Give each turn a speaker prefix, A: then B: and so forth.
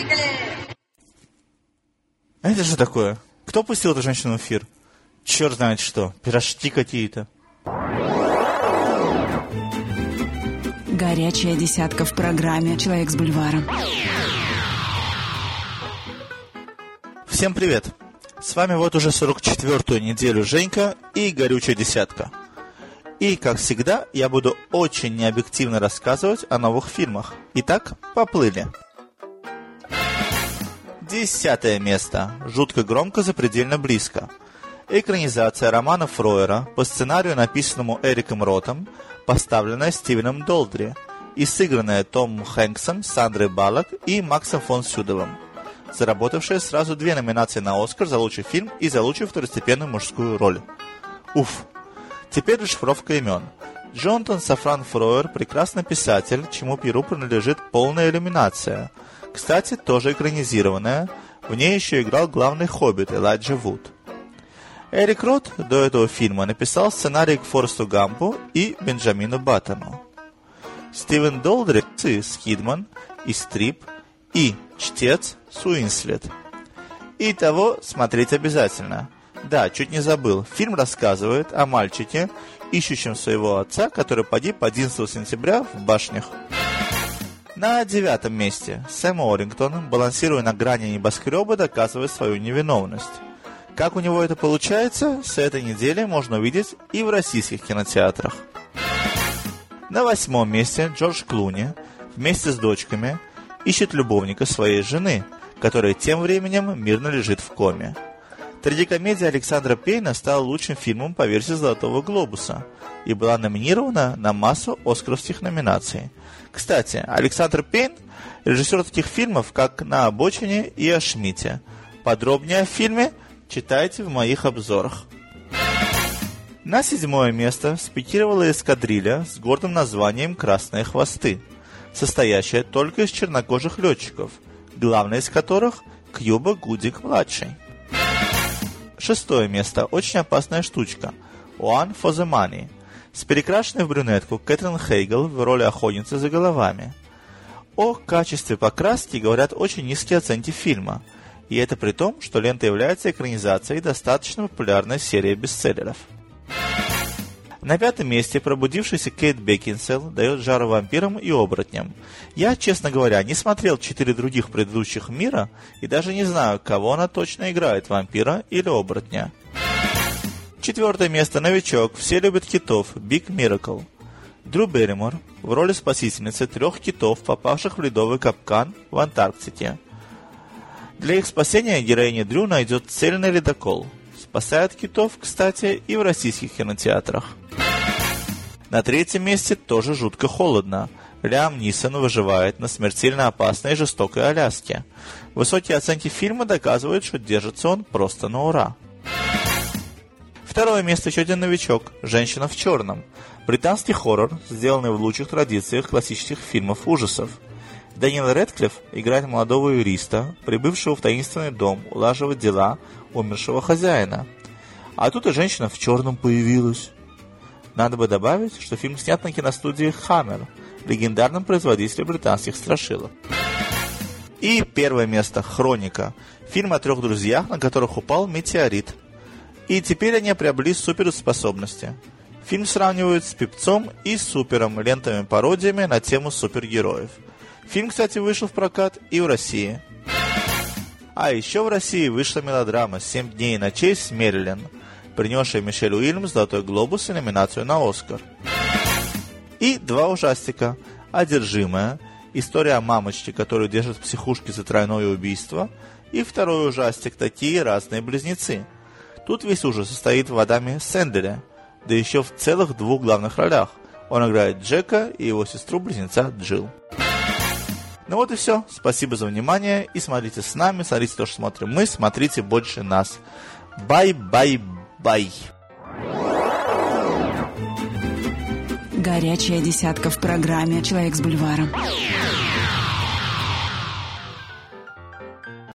A: Поехали!
B: А это же такое? Кто пустил эту женщину в эфир? Черт знает что. Пирожки какие-то.
C: Горячая десятка в программе «Человек с бульваром».
B: Всем привет! С вами вот уже 44-ю неделю Женька и горючая десятка. И, как всегда, я буду очень необъективно рассказывать о новых фильмах. Итак, поплыли. Десятое место. Жутко громко, запредельно близко. Экранизация романа Фройера по сценарию, написанному Эриком Ротом, поставленная Стивеном Долдри и сыгранная Томом Хэнксом, Сандрой Баллок и Максом фон Сюдовым – заработавшая сразу две номинации на Оскар за лучший фильм и за лучшую второстепенную мужскую роль. Уф. Теперь расшифровка имен. Джонатан Сафран Фройер – прекрасный писатель, чему Перу принадлежит полная иллюминация. Кстати, тоже экранизированная. В ней еще играл главный хоббит Элайджа Вуд. Эрик Рот до этого фильма написал сценарий к Форсту Гампу и Бенджамину Баттону. Стивен Долдри, Скидман и Стрип и Чтец Суинслет. И того смотреть обязательно. Да, чуть не забыл. Фильм рассказывает о мальчике, ищущем своего отца, который погиб 11 сентября в башнях. На девятом месте Сэм Орингтон, балансируя на грани небоскреба, доказывает свою невиновность. Как у него это получается, с этой недели можно увидеть и в российских кинотеатрах. На восьмом месте Джордж Клуни вместе с дочками ищет любовника своей жены – который тем временем мирно лежит в коме. Трагикомедия Александра Пейна стала лучшим фильмом по версии «Золотого глобуса» и была номинирована на массу оскаровских номинаций. Кстати, Александр Пейн – режиссер таких фильмов, как «На обочине» и «О Шмите». Подробнее о фильме читайте в моих обзорах. На седьмое место спикировала эскадрилья с гордым названием «Красные хвосты», состоящая только из чернокожих летчиков – главный из которых Кьюба Гудик-младший. Шестое место. Очень опасная штучка. One for the Money. С перекрашенной в брюнетку Кэтрин Хейгл в роли охотницы за головами. О качестве покраски говорят очень низкие оценки фильма. И это при том, что лента является экранизацией достаточно популярной серии бестселлеров. На пятом месте пробудившийся Кейт Бекинсел дает жару вампирам и оборотням. Я, честно говоря, не смотрел четыре других предыдущих мира и даже не знаю, кого она точно играет, вампира или оборотня. Четвертое место новичок «Все любят китов» Big Miracle. Дрю Берримор в роли спасительницы трех китов, попавших в ледовый капкан в Антарктике. Для их спасения героиня Дрю найдет цельный ледокол. Спасает китов, кстати, и в российских кинотеатрах. На третьем месте тоже жутко холодно. Лям Нисон выживает на смертельно опасной и жестокой Аляске. Высокие оценки фильма доказывают, что держится он просто на ура. Второе место еще один новичок – «Женщина в черном». Британский хоррор, сделанный в лучших традициях классических фильмов ужасов. Дэниел Редклифф играет молодого юриста, прибывшего в таинственный дом улаживать дела умершего хозяина. А тут и женщина в черном появилась. Надо бы добавить, что фильм снят на киностудии Hammer, легендарном производителе британских страшилок. И первое место «Хроника». Фильм о трех друзьях, на которых упал метеорит. И теперь они приобрели суперспособности. Фильм сравнивают с «Пипцом» и «Супером», лентами-пародиями на тему супергероев. Фильм, кстати, вышел в прокат и в России. А еще в России вышла мелодрама «Семь дней и ночей с Мерлин», принесшая Мишель Уильямс «Золотой глобус» и номинацию на «Оскар». И два ужастика «Одержимая», история о мамочке, которую держат в психушке за тройное убийство, и второй ужастик «Такие разные близнецы». Тут весь ужас состоит в Адаме Сэнделе, да еще в целых двух главных ролях. Он играет Джека и его сестру-близнеца Джилл. Ну вот и все. Спасибо за внимание. И смотрите с нами, смотрите то, что смотрим мы, смотрите больше нас. Bye-bye-bye. Bye.
C: Горячая десятка в программе «Человек с бульваром».